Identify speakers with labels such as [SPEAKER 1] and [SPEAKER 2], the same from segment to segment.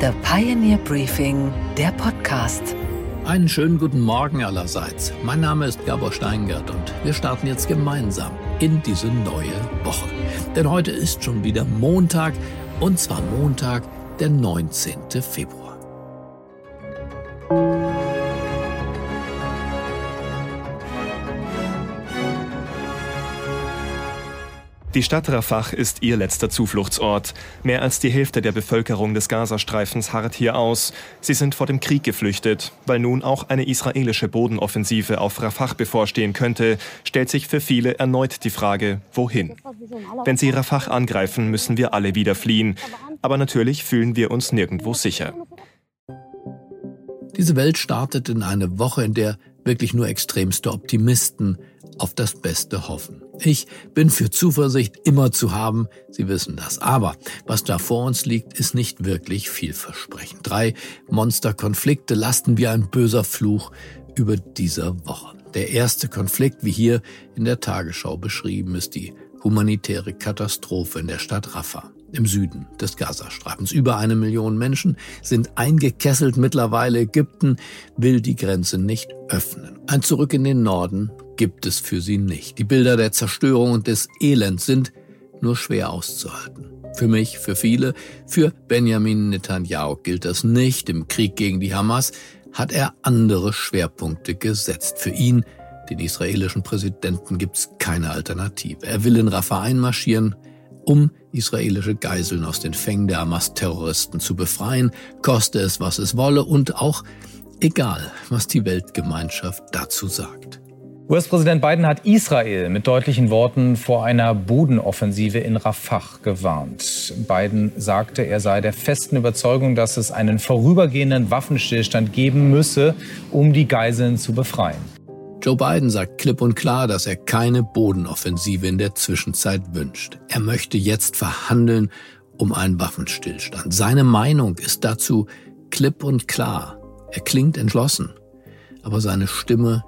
[SPEAKER 1] The Pioneer Briefing, der Podcast.
[SPEAKER 2] Einen schönen guten Morgen allerseits. Mein Name ist Gabor Steingart und wir starten jetzt gemeinsam in diese neue Woche. Denn heute ist schon wieder Montag und zwar Montag, der 19. Februar.
[SPEAKER 3] Die Stadt Rafah ist ihr letzter Zufluchtsort. Mehr als die Hälfte der Bevölkerung des Gazastreifens harrt hier aus. Sie sind vor dem Krieg geflüchtet. Weil nun auch eine israelische Bodenoffensive auf Rafah bevorstehen könnte, stellt sich für viele erneut die Frage, wohin? Wenn sie Rafah angreifen, müssen wir alle wieder fliehen. Aber natürlich fühlen wir uns nirgendwo sicher.
[SPEAKER 2] Diese Welt startet in eine Woche, in der wirklich nur extremste Optimisten auf das Beste hoffen. Ich bin für Zuversicht immer zu haben, Sie wissen das. Aber was da vor uns liegt, ist nicht wirklich vielversprechend. Drei Monsterkonflikte lasten wie ein böser Fluch über dieser Woche. Der erste Konflikt, wie hier in der Tagesschau beschrieben, ist die humanitäre Katastrophe in der Stadt Rafah im Süden des Gazastreifens. Über eine Million Menschen sind eingekesselt. Mittlerweile Ägypten will die Grenze nicht öffnen. Ein Zurück in den Norden gibt es für sie nicht. Die Bilder der Zerstörung und des Elends sind nur schwer auszuhalten. Für mich, für viele, für Benjamin Netanyahu gilt das nicht. Im Krieg gegen die Hamas hat er andere Schwerpunkte gesetzt. Für ihn, den israelischen Präsidenten, gibt es keine Alternative. Er will in Rafah einmarschieren, um israelische Geiseln aus den Fängen der Hamas-Terroristen zu befreien, koste es, was es wolle und auch egal, was die Weltgemeinschaft dazu sagt.
[SPEAKER 4] US-Präsident Biden hat Israel mit deutlichen Worten vor einer Bodenoffensive in Rafah gewarnt. Biden sagte, er sei der festen Überzeugung, dass es einen vorübergehenden Waffenstillstand geben müsse, um die Geiseln zu befreien.
[SPEAKER 2] Joe Biden sagt klipp und klar, dass er keine Bodenoffensive in der Zwischenzeit wünscht. Er möchte jetzt verhandeln um einen Waffenstillstand. Seine Meinung ist dazu klipp und klar. Er klingt entschlossen, aber seine Stimme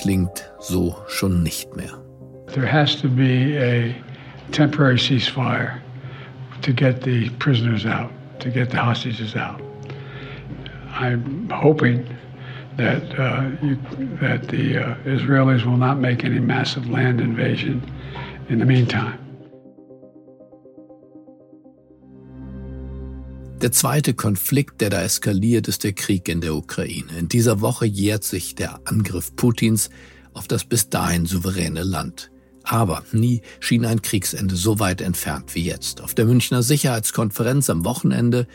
[SPEAKER 2] klingt so schon nicht mehr.
[SPEAKER 5] There has to be a temporary ceasefire to get the prisoners out, to get the hostages out. I'm hoping that uh, you, that the uh, Israelis will not make any massive land invasion in the meantime.
[SPEAKER 2] Der zweite Konflikt, der da eskaliert, ist der Krieg in der Ukraine. In dieser Woche jährt sich der Angriff Putins auf das bis dahin souveräne Land. Aber nie schien ein Kriegsende so weit entfernt wie jetzt. Auf der Münchner Sicherheitskonferenz am Wochenende,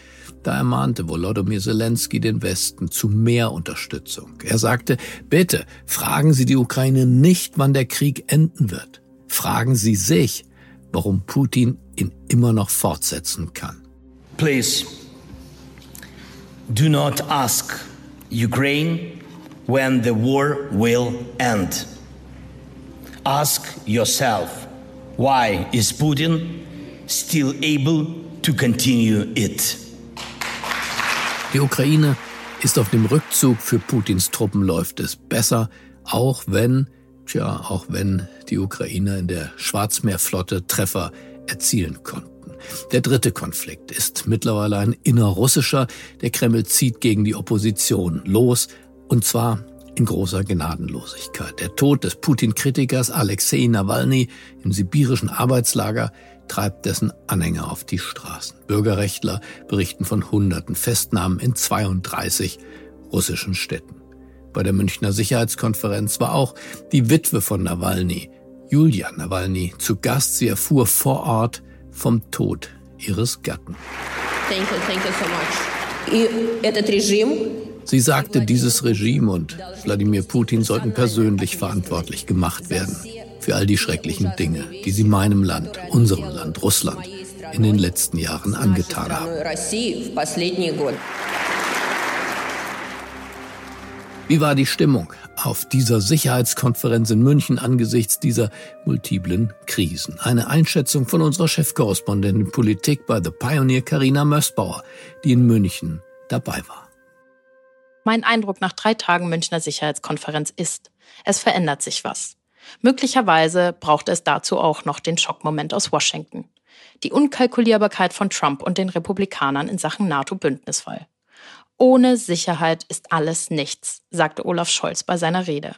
[SPEAKER 2] da ermahnte Volodymyr Zelensky den Westen zu mehr Unterstützung. Er sagte, bitte fragen Sie die Ukraine nicht, wann der Krieg enden wird. Fragen Sie sich, warum Putin ihn immer noch fortsetzen kann.
[SPEAKER 6] Please, do not ask Ukraine when the war will end. Ask yourself, why is Putin still able to continue it?
[SPEAKER 2] Die Ukraine ist auf dem Rückzug. Für Putins Truppen läuft es besser, auch wenn, tja, auch wenn die Ukrainer in der Schwarzmeerflotte Treffer erzielen konnten. Der dritte Konflikt ist mittlerweile ein innerrussischer. Der Kreml zieht gegen die Opposition los, und zwar in großer Gnadenlosigkeit. Der Tod des Putin-Kritikers Alexei Nawalny im sibirischen Arbeitslager treibt dessen Anhänger auf die Straßen. Bürgerrechtler berichten von hunderten Festnahmen in 32 russischen Städten. Bei der Münchner Sicherheitskonferenz war auch die Witwe von Nawalny, Julia Nawalny, zu Gast. Sie erfuhr vor Ort vom Tod ihres Gatten. Thank you, thank you so much. Sie sagte, dieses Regime und Wladimir Putin sollten persönlich verantwortlich gemacht werden für all die schrecklichen Dinge, die sie meinem Land, unserem Land, Russland, in den letzten Jahren angetan haben. Wie war die Stimmung auf dieser Sicherheitskonferenz in München angesichts dieser multiplen Krisen? Eine Einschätzung von unserer Chefkorrespondentin Politik bei The Pioneer Carina Mössbauer, die in München dabei war.
[SPEAKER 7] Mein Eindruck nach drei Tagen Münchner Sicherheitskonferenz ist, es verändert sich was. Möglicherweise braucht es dazu auch noch den Schockmoment aus Washington. Die Unkalkulierbarkeit von Trump und den Republikanern in Sachen NATO-Bündnisfall. Ohne Sicherheit ist alles nichts, sagte Olaf Scholz bei seiner Rede.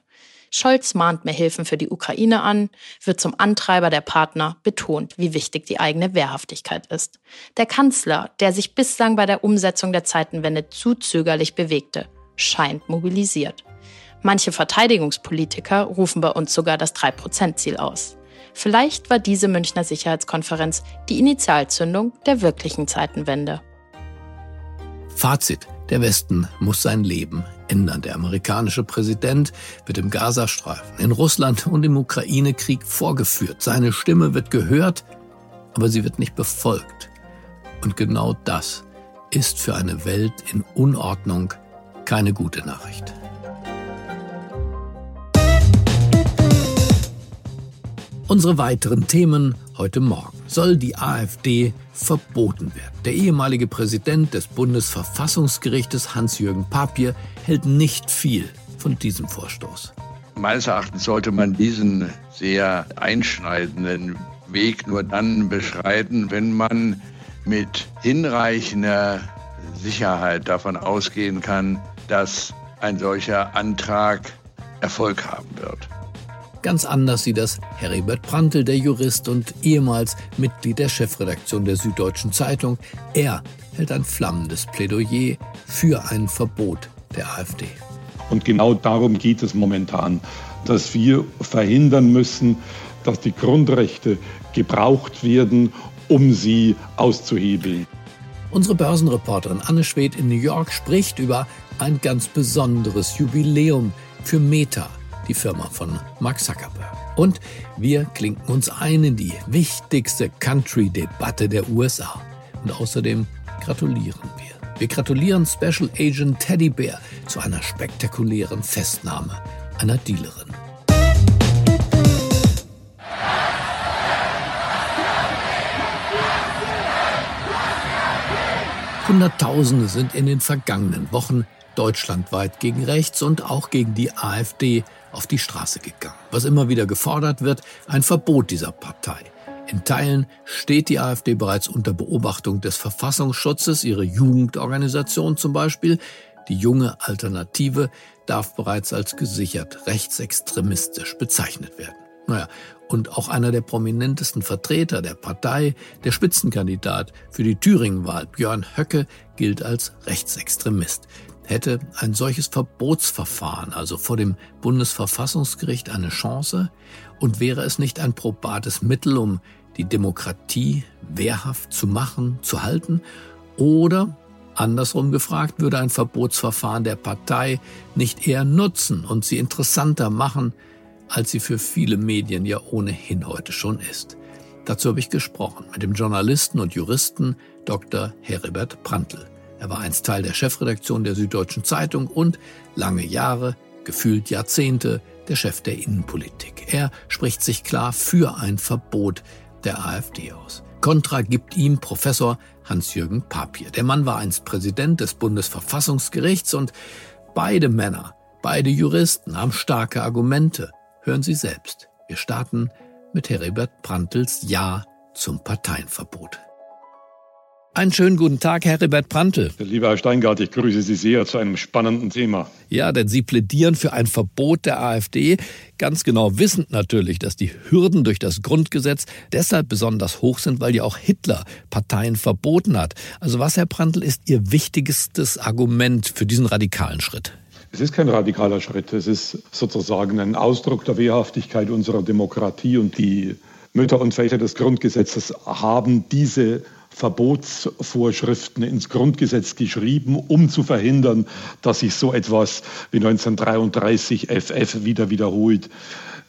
[SPEAKER 7] Scholz mahnt mehr Hilfen für die Ukraine an, wird zum Antreiber der Partner, betont, wie wichtig die eigene Wehrhaftigkeit ist. Der Kanzler, der sich bislang bei der Umsetzung der Zeitenwende zu zögerlich bewegte, scheint mobilisiert. Manche Verteidigungspolitiker rufen bei uns sogar das 3-Prozent-Ziel aus. Vielleicht war diese Münchner Sicherheitskonferenz die Initialzündung der wirklichen Zeitenwende.
[SPEAKER 2] Fazit. Der Westen muss sein Leben ändern. Der amerikanische Präsident wird im Gazastreifen, in Russland und im Ukraine-Krieg vorgeführt. Seine Stimme wird gehört, aber sie wird nicht befolgt. Und genau das ist für eine Welt in Unordnung keine gute Nachricht. Unsere weiteren Themen heute Morgen. Soll die AfD verboten werden? Der ehemalige Präsident des Bundesverfassungsgerichtes Hans-Jürgen Papier hält nicht viel von diesem Vorstoß.
[SPEAKER 8] Meines Erachtens sollte man diesen sehr einschneidenden Weg nur dann beschreiten, wenn man mit hinreichender Sicherheit davon ausgehen kann, dass ein solcher Antrag Erfolg haben wird.
[SPEAKER 2] Ganz anders sieht das Heribert Prantl, der Jurist und ehemals Mitglied der Chefredaktion der Süddeutschen Zeitung. Er hält ein flammendes Plädoyer für ein Verbot der AfD.
[SPEAKER 9] Und genau darum geht es momentan, dass wir verhindern müssen, dass die Grundrechte gebraucht werden, um sie auszuhebeln.
[SPEAKER 2] Unsere Börsenreporterin Anne Schwedt in New York spricht über ein ganz besonderes Jubiläum für Meta die Firma von Mark Zuckerberg. Und wir klinken uns ein in die wichtigste Country-Debatte der USA. Und außerdem gratulieren wir. Wir gratulieren Special Agent Teddy Bear zu einer spektakulären Festnahme einer Dealerin. Hunderttausende sind in den vergangenen Wochen deutschlandweit gegen rechts und auch gegen die AfD auf die Straße gegangen. Was immer wieder gefordert wird, ein Verbot dieser Partei. In Teilen steht die AfD bereits unter Beobachtung des Verfassungsschutzes, ihre Jugendorganisation zum Beispiel. Die junge Alternative darf bereits als gesichert rechtsextremistisch bezeichnet werden. Naja, und auch einer der prominentesten Vertreter der Partei, der Spitzenkandidat für die Thüringenwahl, Björn Höcke, gilt als Rechtsextremist. Hätte ein solches Verbotsverfahren also vor dem Bundesverfassungsgericht eine Chance? Und wäre es nicht ein probates Mittel, um die Demokratie wehrhaft zu machen, zu halten? Oder, andersrum gefragt, würde ein Verbotsverfahren der Partei nicht eher nutzen und sie interessanter machen, als sie für viele Medien ja ohnehin heute schon ist? Dazu habe ich gesprochen mit dem Journalisten und Juristen Dr. Heribert Prantl. Er war einst Teil der Chefredaktion der Süddeutschen Zeitung und lange Jahre, gefühlt Jahrzehnte, der Chef der Innenpolitik. Er spricht sich klar für ein Verbot der AfD aus. Kontra gibt ihm Professor Hans-Jürgen Papier. Der Mann war einst Präsident des Bundesverfassungsgerichts und beide Männer, beide Juristen haben starke Argumente. Hören Sie selbst. Wir starten mit Heribert Prantls Ja zum Parteienverbot. Einen schönen guten Tag, Heribert Prantl.
[SPEAKER 9] Lieber Herr Steingart, ich grüße Sie sehr zu einem spannenden Thema.
[SPEAKER 2] Ja, denn Sie plädieren für ein Verbot der AfD, ganz genau wissend natürlich, dass die Hürden durch das Grundgesetz deshalb besonders hoch sind, weil ja auch Hitler Parteien verboten hat. Also was, Herr Prantl, ist Ihr wichtigstes Argument für diesen radikalen Schritt?
[SPEAKER 9] Es ist kein radikaler Schritt, es ist sozusagen ein Ausdruck der Wehrhaftigkeit unserer Demokratie und die Mütter und Väter des Grundgesetzes haben diese Verbotsvorschriften ins Grundgesetz geschrieben, um zu verhindern, dass sich so etwas wie 1933 FF wieder wiederholt.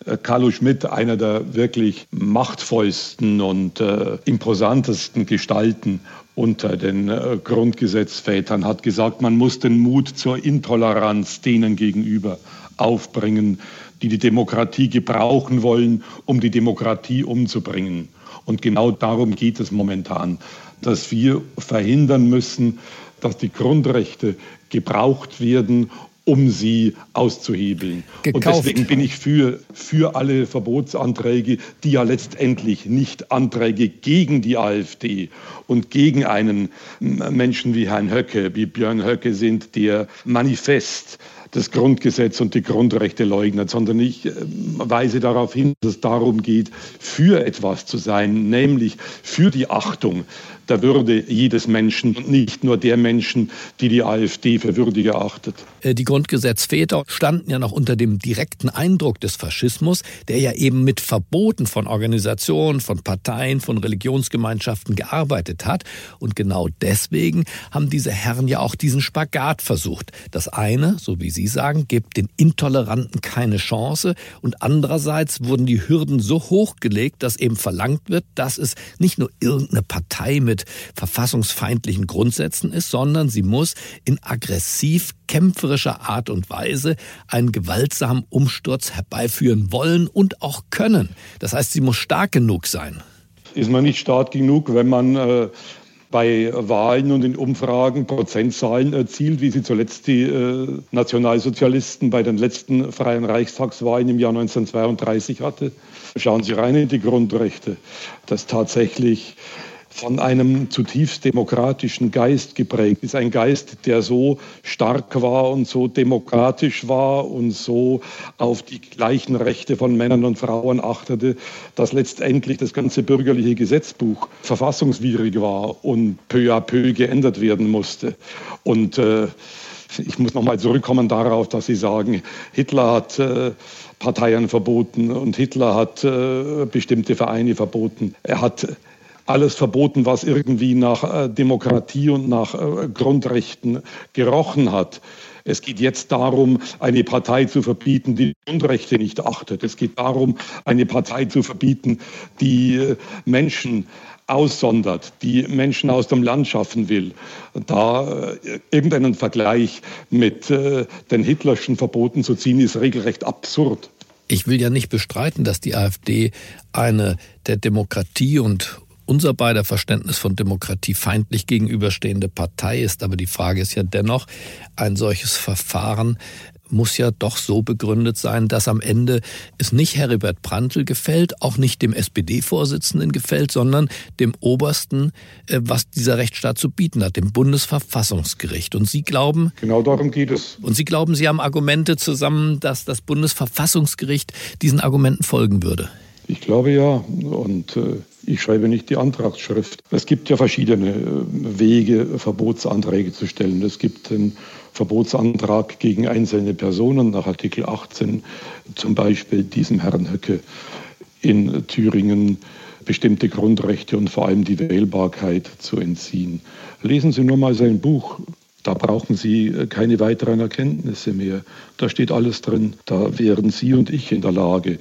[SPEAKER 9] Äh, Carlo Schmidt, einer der wirklich machtvollsten und äh, imposantesten Gestalten unter den äh, Grundgesetzvätern, hat gesagt, man muss den Mut zur Intoleranz denen gegenüber aufbringen, die die Demokratie gebrauchen wollen, um die Demokratie umzubringen. Und genau darum geht es momentan, dass wir verhindern müssen, dass die Grundrechte gebraucht werden, um sie auszuhebeln. Gekauft. Und deswegen bin ich für, für alle Verbotsanträge, die ja letztendlich nicht Anträge gegen die AfD und gegen einen Menschen wie Herrn Höcke, wie Björn Höcke sind, der manifest das Grundgesetz und die Grundrechte leugnet, sondern ich äh, weise darauf hin, dass es darum geht, für etwas zu sein, nämlich für die Achtung der Würde jedes Menschen und nicht nur der Menschen, die die AfD für würdig erachtet.
[SPEAKER 2] Äh, die Grundgesetzväter standen ja noch unter dem direkten Eindruck des Faschismus, der ja eben mit Verboten von Organisationen, von Parteien, von Religionsgemeinschaften gearbeitet hat. Und genau deswegen haben diese Herren ja auch diesen Spagat versucht. Das eine, so wie Sie sagen, gibt den Intoleranten keine Chance und andererseits wurden die Hürden so hochgelegt, dass eben verlangt wird, dass es nicht nur irgendeine Partei mit mit verfassungsfeindlichen Grundsätzen ist, sondern sie muss in aggressiv kämpferischer Art und Weise einen gewaltsamen Umsturz herbeiführen wollen und auch können. Das heißt, sie muss stark genug sein.
[SPEAKER 9] Ist man nicht stark genug, wenn man äh, bei Wahlen und in Umfragen Prozentzahlen erzielt, wie sie zuletzt die äh, Nationalsozialisten bei den letzten freien Reichstagswahlen im Jahr 1932 hatte? Schauen Sie rein in die Grundrechte, dass tatsächlich von einem zutiefst demokratischen Geist geprägt ist. Ein Geist, der so stark war und so demokratisch war und so auf die gleichen Rechte von Männern und Frauen achtete, dass letztendlich das ganze bürgerliche Gesetzbuch verfassungswidrig war und peu à peu geändert werden musste. Und äh, ich muss nochmal zurückkommen darauf, dass Sie sagen, Hitler hat äh, Parteien verboten und Hitler hat äh, bestimmte Vereine verboten. Er hat alles verboten, was irgendwie nach äh, Demokratie und nach äh, Grundrechten gerochen hat. Es geht jetzt darum, eine Partei zu verbieten, die Grundrechte nicht achtet. Es geht darum, eine Partei zu verbieten, die äh, Menschen aussondert, die Menschen aus dem Land schaffen will. Da irgendeinen Vergleich mit den hitlerschen Verboten zu ziehen, ist regelrecht absurd.
[SPEAKER 2] Ich will ja nicht bestreiten, dass die AfD eine der Demokratie und unser beider Verständnis von Demokratie feindlich gegenüberstehende Partei ist. Aber die Frage ist ja dennoch, ein solches Verfahren muss ja doch so begründet sein, dass am Ende es nicht Heribert Prantl gefällt, auch nicht dem SPD-Vorsitzenden gefällt, sondern dem Obersten, äh, was dieser Rechtsstaat zu bieten hat, dem Bundesverfassungsgericht. Und Sie glauben.
[SPEAKER 9] Genau darum geht es.
[SPEAKER 2] Und Sie glauben, Sie haben Argumente zusammen, dass das Bundesverfassungsgericht diesen Argumenten folgen würde?
[SPEAKER 9] Ich glaube ja. Und äh, ich schreibe nicht die Antragsschrift. Es gibt ja verschiedene äh, Wege, Verbotsanträge zu stellen. Es gibt einen Verbotsantrag gegen einzelne Personen nach Artikel 18, zum Beispiel diesem Herrn Höcke in Thüringen bestimmte Grundrechte und vor allem die Wählbarkeit zu entziehen. Lesen Sie nur mal sein Buch. Da brauchen Sie äh, keine weiteren Erkenntnisse mehr. Da steht alles drin. Da wären Sie und ich in der Lage,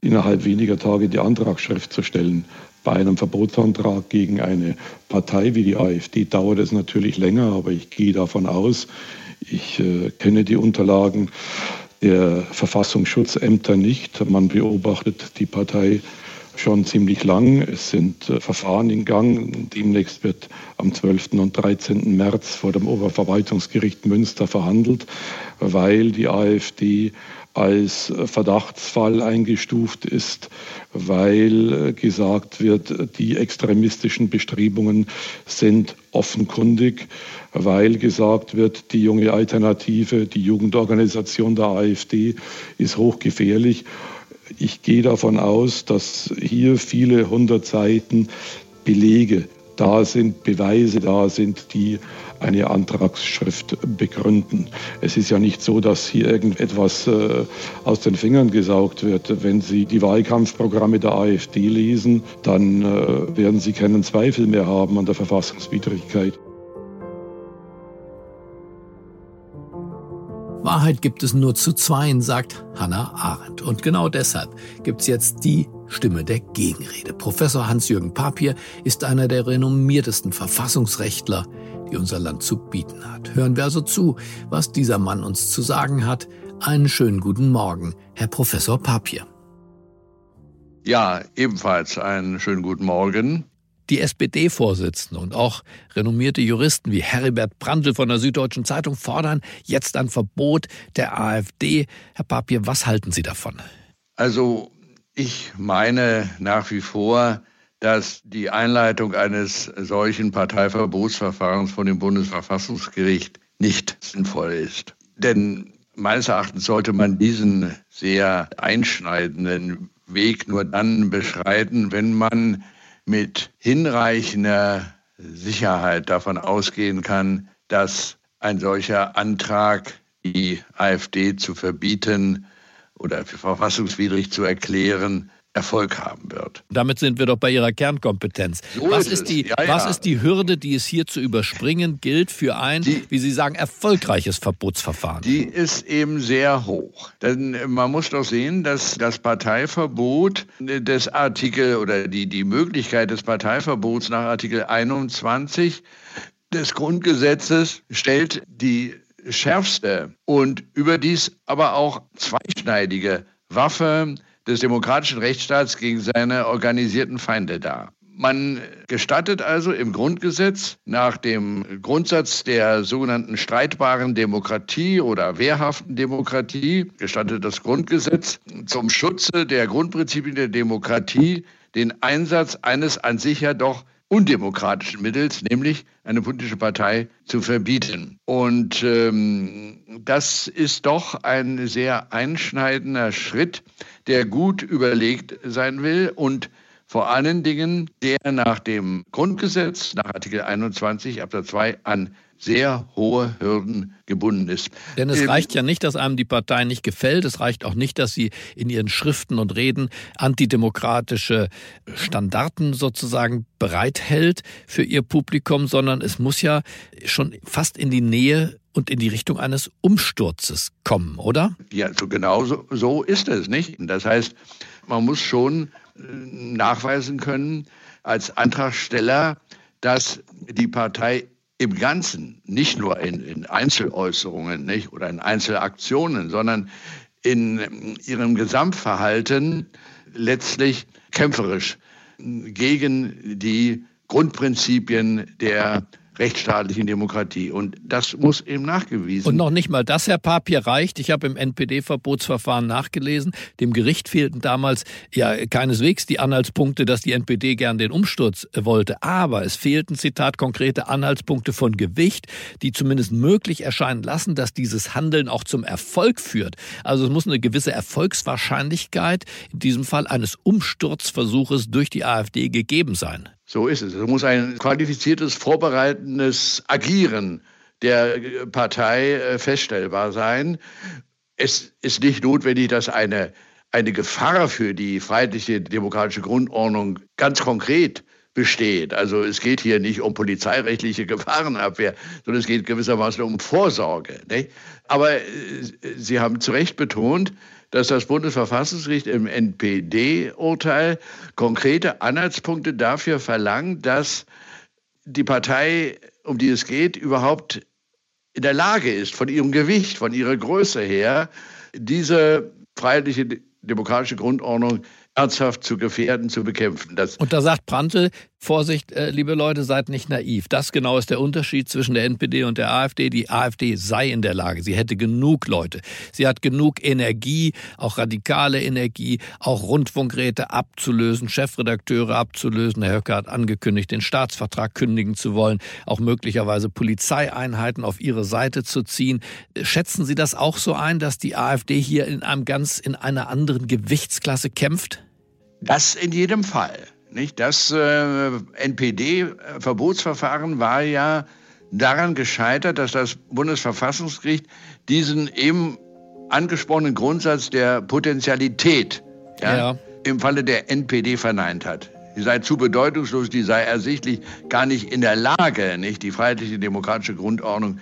[SPEAKER 9] innerhalb weniger Tage die Antragsschrift zu stellen. Bei einem Verbotsantrag gegen eine Partei wie die AfD dauert es natürlich länger, aber ich gehe davon aus, ich äh, kenne die Unterlagen der Verfassungsschutzämter nicht. Man beobachtet die Partei schon ziemlich lang. Es sind äh, Verfahren in Gang. Demnächst wird am 12. und 13. März vor dem Oberverwaltungsgericht Münster verhandelt, weil die AfD als Verdachtsfall eingestuft ist, weil gesagt wird, die extremistischen Bestrebungen sind offenkundig, weil gesagt wird, die junge Alternative, die Jugendorganisation der AfD ist hochgefährlich. Ich gehe davon aus, dass hier viele hundert Seiten Belege da sind, Beweise da sind, die eine Antragsschrift begründen. Es ist ja nicht so, dass hier irgendetwas äh, aus den Fingern gesaugt wird. Wenn Sie die Wahlkampfprogramme der AfD lesen, dann äh, werden Sie keinen Zweifel mehr haben an der Verfassungswidrigkeit.
[SPEAKER 2] Wahrheit gibt es nur zu zweien, sagt Hannah Arendt. Und genau deshalb gibt es jetzt die Stimme der Gegenrede. Professor Hans-Jürgen Papier ist einer der renommiertesten Verfassungsrechtler, die unser Land zu bieten hat. Hören wir also zu, was dieser Mann uns zu sagen hat. Einen schönen guten Morgen, Herr Professor Papier.
[SPEAKER 8] Ja, ebenfalls einen schönen guten Morgen.
[SPEAKER 2] Die SPD-Vorsitzende und auch renommierte Juristen wie Heribert Brandl von der Süddeutschen Zeitung fordern jetzt ein Verbot der AfD. Herr Papier, was halten Sie davon?
[SPEAKER 8] Also ich meine nach wie vor, dass die Einleitung eines solchen Parteiverbotsverfahrens von dem Bundesverfassungsgericht nicht sinnvoll ist. Denn meines Erachtens sollte man diesen sehr einschneidenden Weg nur dann beschreiten, wenn man mit hinreichender Sicherheit davon ausgehen kann, dass ein solcher Antrag, die AfD zu verbieten oder für verfassungswidrig zu erklären, Erfolg haben wird.
[SPEAKER 2] Damit sind wir doch bei Ihrer Kernkompetenz. So was ist, ist die, ja, was ist die Hürde, die es hier zu überspringen gilt für ein, die, wie Sie sagen, erfolgreiches Verbotsverfahren?
[SPEAKER 8] Die ist eben sehr hoch. Denn man muss doch sehen, dass das Parteiverbot des Artikel oder die, die Möglichkeit des Parteiverbots nach Artikel 21 des Grundgesetzes stellt die schärfste und überdies aber auch zweischneidige Waffe des demokratischen Rechtsstaats gegen seine organisierten Feinde dar. Man gestattet also im Grundgesetz nach dem Grundsatz der sogenannten streitbaren Demokratie oder wehrhaften Demokratie, gestattet das Grundgesetz zum Schutze der Grundprinzipien der Demokratie den Einsatz eines an sich ja doch undemokratischen Mittels, nämlich eine politische Partei zu verbieten. Und ähm, das ist doch ein sehr einschneidender Schritt, der gut überlegt sein will und vor allen Dingen der nach dem Grundgesetz, nach Artikel 21 Absatz 2 an sehr hohe Hürden gebunden ist.
[SPEAKER 2] Denn es ähm, reicht ja nicht, dass einem die Partei nicht gefällt. Es reicht auch nicht, dass sie in ihren Schriften und Reden antidemokratische Standarten sozusagen bereithält für ihr Publikum, sondern es muss ja schon fast in die Nähe und in die Richtung eines Umsturzes kommen, oder?
[SPEAKER 8] Ja, so genau so, so ist es nicht. Das heißt, man muss schon nachweisen können als Antragsteller, dass die Partei im Ganzen, nicht nur in, in Einzeläußerungen nicht, oder in Einzelaktionen, sondern in ihrem Gesamtverhalten letztlich kämpferisch gegen die Grundprinzipien der rechtsstaatlichen Demokratie. Und das muss eben nachgewiesen.
[SPEAKER 2] Und noch nicht mal das, Herr Papier, reicht. Ich habe im NPD-Verbotsverfahren nachgelesen. Dem Gericht fehlten damals ja keineswegs die Anhaltspunkte, dass die NPD gern den Umsturz wollte. Aber es fehlten, Zitat, konkrete Anhaltspunkte von Gewicht, die zumindest möglich erscheinen lassen, dass dieses Handeln auch zum Erfolg führt. Also es muss eine gewisse Erfolgswahrscheinlichkeit in diesem Fall eines Umsturzversuches durch die AfD gegeben sein.
[SPEAKER 8] So ist es. Es muss ein qualifiziertes, vorbereitendes Agieren der Partei äh, feststellbar sein. Es ist nicht notwendig, dass eine, eine Gefahr für die freiheitliche demokratische Grundordnung ganz konkret besteht. Also es geht hier nicht um polizeirechtliche Gefahrenabwehr, sondern es geht gewissermaßen um Vorsorge. Nicht? Aber äh, Sie haben zu Recht betont, dass das Bundesverfassungsgericht im NPD-Urteil konkrete Anhaltspunkte dafür verlangt, dass die Partei, um die es geht, überhaupt in der Lage ist, von ihrem Gewicht, von ihrer Größe her, diese freiheitliche demokratische Grundordnung ernsthaft zu gefährden, zu bekämpfen.
[SPEAKER 2] Das und da sagt Prantl, Vorsicht, äh, liebe Leute, seid nicht naiv. Das genau ist der Unterschied zwischen der NPD und der AfD. Die AfD sei in der Lage, sie hätte genug Leute. Sie hat genug Energie, auch radikale Energie, auch Rundfunkräte abzulösen, Chefredakteure abzulösen. Herr Höcke hat angekündigt, den Staatsvertrag kündigen zu wollen, auch möglicherweise Polizeieinheiten auf ihre Seite zu ziehen. Schätzen Sie das auch so ein, dass die AfD hier in einem ganz, in einer anderen Gewichtsklasse kämpft?
[SPEAKER 8] Das in jedem Fall. Nicht? Das äh, NPD-Verbotsverfahren war ja daran gescheitert, dass das Bundesverfassungsgericht diesen eben angesprochenen Grundsatz der Potentialität ja, ja. im Falle der NPD verneint hat. Die sei zu bedeutungslos, die sei ersichtlich gar nicht in der Lage, nicht die freiheitliche demokratische Grundordnung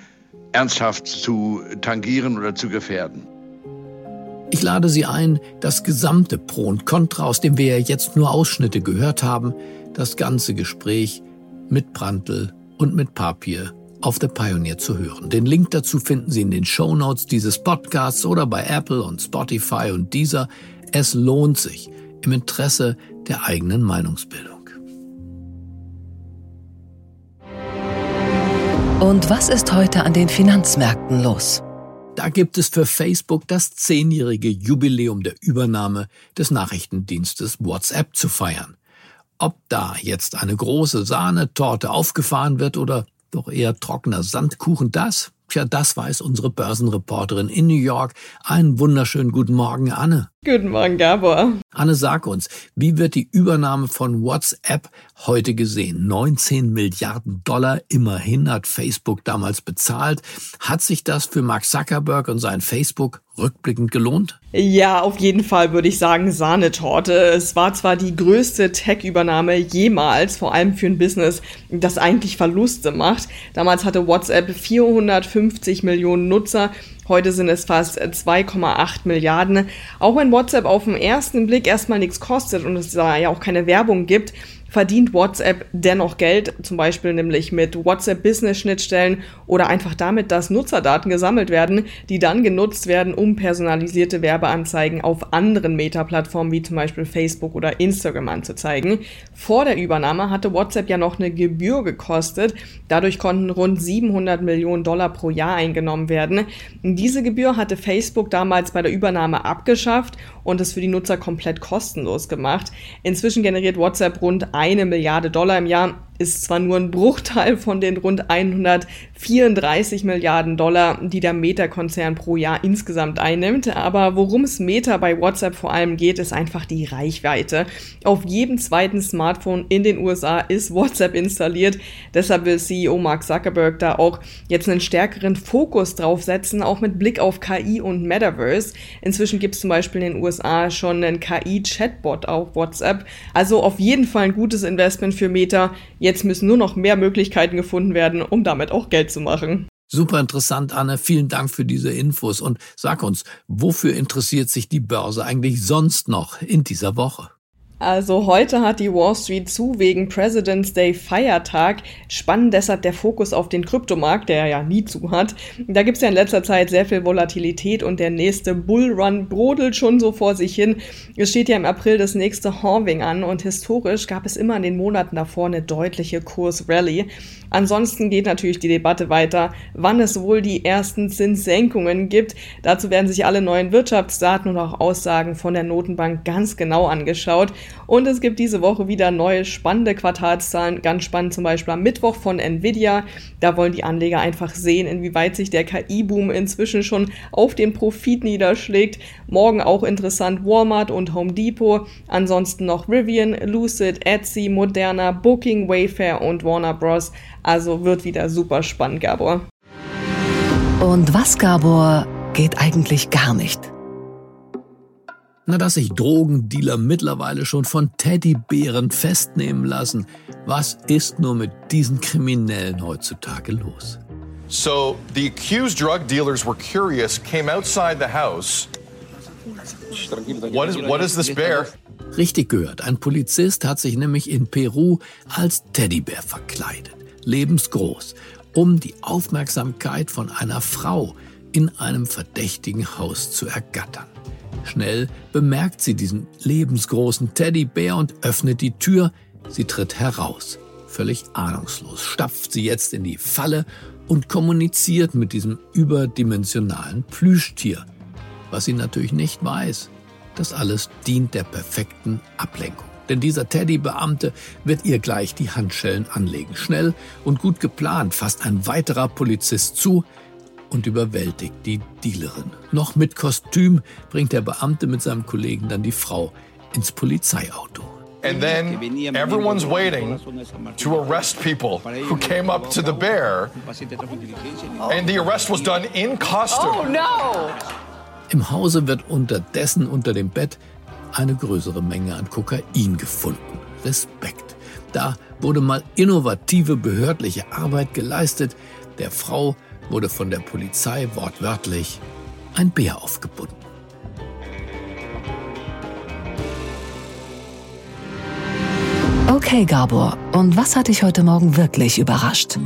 [SPEAKER 8] ernsthaft zu tangieren oder zu gefährden.
[SPEAKER 2] Ich lade Sie ein, das gesamte Pro und Contra, aus dem wir ja jetzt nur Ausschnitte gehört haben, das ganze Gespräch mit Brandl und mit Papier auf The Pioneer zu hören. Den Link dazu finden Sie in den Show Notes dieses Podcasts oder bei Apple und Spotify und dieser. Es lohnt sich im Interesse der eigenen Meinungsbildung.
[SPEAKER 1] Und was ist heute an den Finanzmärkten los?
[SPEAKER 2] Da gibt es für Facebook das zehnjährige Jubiläum der Übernahme des Nachrichtendienstes WhatsApp zu feiern. Ob da jetzt eine große Sahnetorte aufgefahren wird oder doch eher trockener Sandkuchen, das Tja, das weiß unsere Börsenreporterin in New York. Einen wunderschönen guten Morgen, Anne.
[SPEAKER 10] Guten Morgen, Gabor.
[SPEAKER 2] Anne, sag uns, wie wird die Übernahme von WhatsApp heute gesehen? 19 Milliarden Dollar immerhin hat Facebook damals bezahlt. Hat sich das für Mark Zuckerberg und sein Facebook rückblickend gelohnt?
[SPEAKER 10] Ja, auf jeden Fall würde ich sagen Sahnetorte. Es war zwar die größte Tech-Übernahme jemals, vor allem für ein Business, das eigentlich Verluste macht. Damals hatte WhatsApp 450 Millionen Nutzer. Heute sind es fast 2,8 Milliarden. Auch wenn WhatsApp auf den ersten Blick erstmal nichts kostet und es da ja auch keine Werbung gibt, verdient WhatsApp dennoch Geld, zum Beispiel nämlich mit WhatsApp Business Schnittstellen oder einfach damit, dass Nutzerdaten gesammelt werden, die dann genutzt werden, um personalisierte Werbeanzeigen auf anderen Meta-Plattformen wie zum Beispiel Facebook oder Instagram anzuzeigen. Vor der Übernahme hatte WhatsApp ja noch eine Gebühr gekostet. Dadurch konnten rund 700 Millionen Dollar pro Jahr eingenommen werden. Diese Gebühr hatte Facebook damals bei der Übernahme abgeschafft und es für die Nutzer komplett kostenlos gemacht. Inzwischen generiert WhatsApp rund eine Milliarde Dollar im Jahr ist zwar nur ein Bruchteil von den rund 134 Milliarden Dollar, die der Meta-Konzern pro Jahr insgesamt einnimmt, aber worum es Meta bei WhatsApp vor allem geht, ist einfach die Reichweite. Auf jedem zweiten Smartphone in den USA ist WhatsApp installiert, deshalb will CEO Mark Zuckerberg da auch jetzt einen stärkeren Fokus drauf setzen, auch mit Blick auf KI und Metaverse. Inzwischen gibt es zum Beispiel in den USA schon einen KI-Chatbot auf WhatsApp, also auf jeden Fall ein gutes Investment für Meta. Jetzt Jetzt müssen nur noch mehr Möglichkeiten gefunden werden, um damit auch Geld zu machen.
[SPEAKER 2] Super interessant, Anne. Vielen Dank für diese Infos. Und sag uns, wofür interessiert sich die Börse eigentlich sonst noch in dieser Woche?
[SPEAKER 10] Also heute hat die Wall Street zu wegen President's Day Feiertag. Spannend deshalb der Fokus auf den Kryptomarkt, der ja nie zu hat. Da gibt's ja in letzter Zeit sehr viel Volatilität und der nächste Bullrun brodelt schon so vor sich hin. Es steht ja im April das nächste Halving an und historisch gab es immer in den Monaten davor eine deutliche Kursrally. Ansonsten geht natürlich die Debatte weiter, wann es wohl die ersten Zinssenkungen gibt. Dazu werden sich alle neuen Wirtschaftsdaten und auch Aussagen von der Notenbank ganz genau angeschaut. Und es gibt diese Woche wieder neue spannende Quartalszahlen. Ganz spannend zum Beispiel am Mittwoch von Nvidia. Da wollen die Anleger einfach sehen, inwieweit sich der KI-Boom inzwischen schon auf den Profit niederschlägt. Morgen auch interessant Walmart und Home Depot. Ansonsten noch Rivian, Lucid, Etsy, Moderna, Booking, Wayfair und Warner Bros. Also wird wieder super spannend, Gabor.
[SPEAKER 1] Und was, Gabor, geht eigentlich gar nicht?
[SPEAKER 2] Na, dass sich Drogendealer mittlerweile schon von Teddybären festnehmen lassen. Was ist nur mit diesen Kriminellen heutzutage los?
[SPEAKER 11] So, the accused drug dealers were curious, came outside the house. What is, what is this bear?
[SPEAKER 2] Richtig gehört, ein Polizist hat sich nämlich in Peru als Teddybär verkleidet, lebensgroß, um die Aufmerksamkeit von einer Frau in einem verdächtigen Haus zu ergattern. Schnell bemerkt sie diesen lebensgroßen Teddybär und öffnet die Tür. Sie tritt heraus. Völlig ahnungslos stapft sie jetzt in die Falle und kommuniziert mit diesem überdimensionalen Plüschtier. Was sie natürlich nicht weiß, das alles dient der perfekten Ablenkung. Denn dieser Teddybeamte wird ihr gleich die Handschellen anlegen. Schnell und gut geplant fasst ein weiterer Polizist zu, und überwältigt die Dealerin. Noch mit Kostüm bringt der Beamte mit seinem Kollegen dann die Frau ins Polizeiauto.
[SPEAKER 11] And then everyone's waiting to arrest people who came up to the bear, and the arrest was done in costume. Oh no!
[SPEAKER 2] Im Hause wird unterdessen unter dem Bett eine größere Menge an Kokain gefunden. Respekt. Da wurde mal innovative behördliche Arbeit geleistet. Der Frau wurde von der Polizei wortwörtlich ein Bär aufgebunden.
[SPEAKER 1] Okay, Gabor, und was hat dich heute Morgen wirklich überrascht?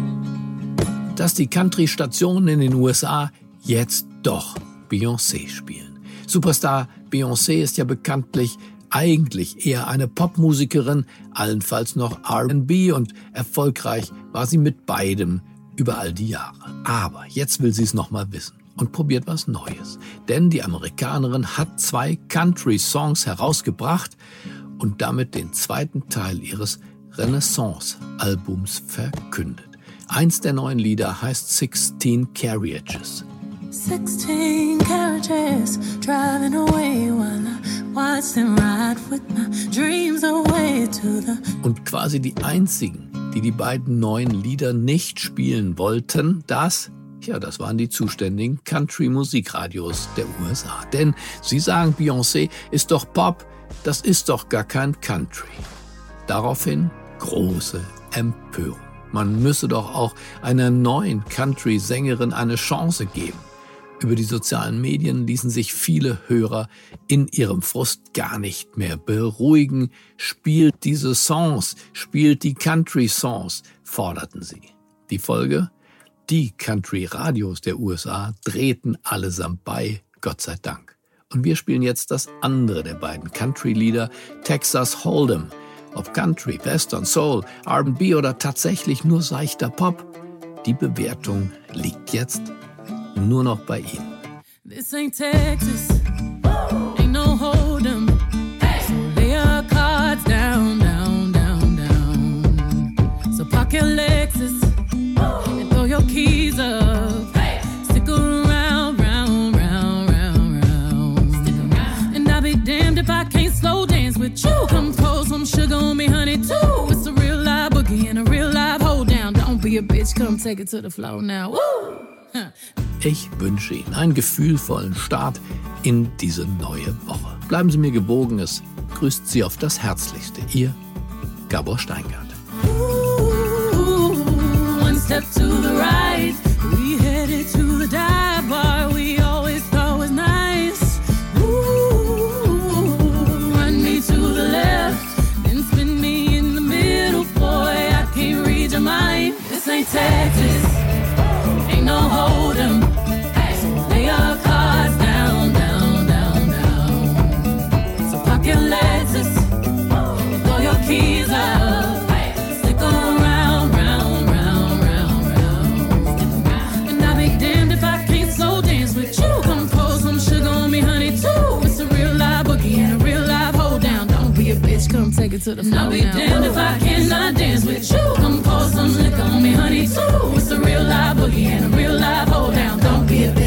[SPEAKER 2] Dass die Country-Stationen in den USA jetzt doch Beyoncé spielen. Superstar Beyoncé ist ja bekanntlich eigentlich eher eine Popmusikerin, allenfalls noch RB und erfolgreich war sie mit beidem über all die Jahre. Aber jetzt will sie es nochmal wissen und probiert was Neues. Denn die Amerikanerin hat zwei Country-Songs herausgebracht und damit den zweiten Teil ihres Renaissance-Albums verkündet. Eins der neuen Lieder heißt 16 Carriages. 16 carriages driving away while I watch them ride with my dreams away to the Und quasi die einzigen, die die beiden neuen Lieder nicht spielen wollten, das ja, das waren die zuständigen Country-Musikradios der USA. Denn sie sagen, Beyoncé ist doch Pop, das ist doch gar kein Country. Daraufhin große Empörung. Man müsse doch auch einer neuen Country-Sängerin eine Chance geben. Über die sozialen Medien ließen sich viele Hörer in ihrem Frust gar nicht mehr beruhigen. Spielt diese Songs, spielt die Country-Songs, forderten sie. Die Folge? Die Country-Radios der USA drehten allesamt bei, Gott sei Dank. Und wir spielen jetzt das andere der beiden Country-Lieder, Texas Hold'em. Ob Country, Western, Soul, RB oder tatsächlich nur seichter Pop, die Bewertung liegt jetzt nur noch bei Ihnen. This ain't Texas, ain't no Hold'em. So lay cards down, down, down, down. So park your Lexus and throw your keys up. Slow dance with you. Come pour some sugar on me, honey, too. It's a real live boogie and a real live hold down. Don't be a bitch, come take it to the floor now. Woo! Ich wünsche Ihnen einen gefühlvollen Start in diese neue Woche. Bleiben Sie mir gewogen, es grüßt Sie auf das Herzlichste. Ihr Gabor Steingart. Ooh, one step to the right, to the floor. I'll be now. damned if I cannot dance with you. Come pour some liquor on me, honey, too. It's a real live boogie and a real live hold down. Don't be a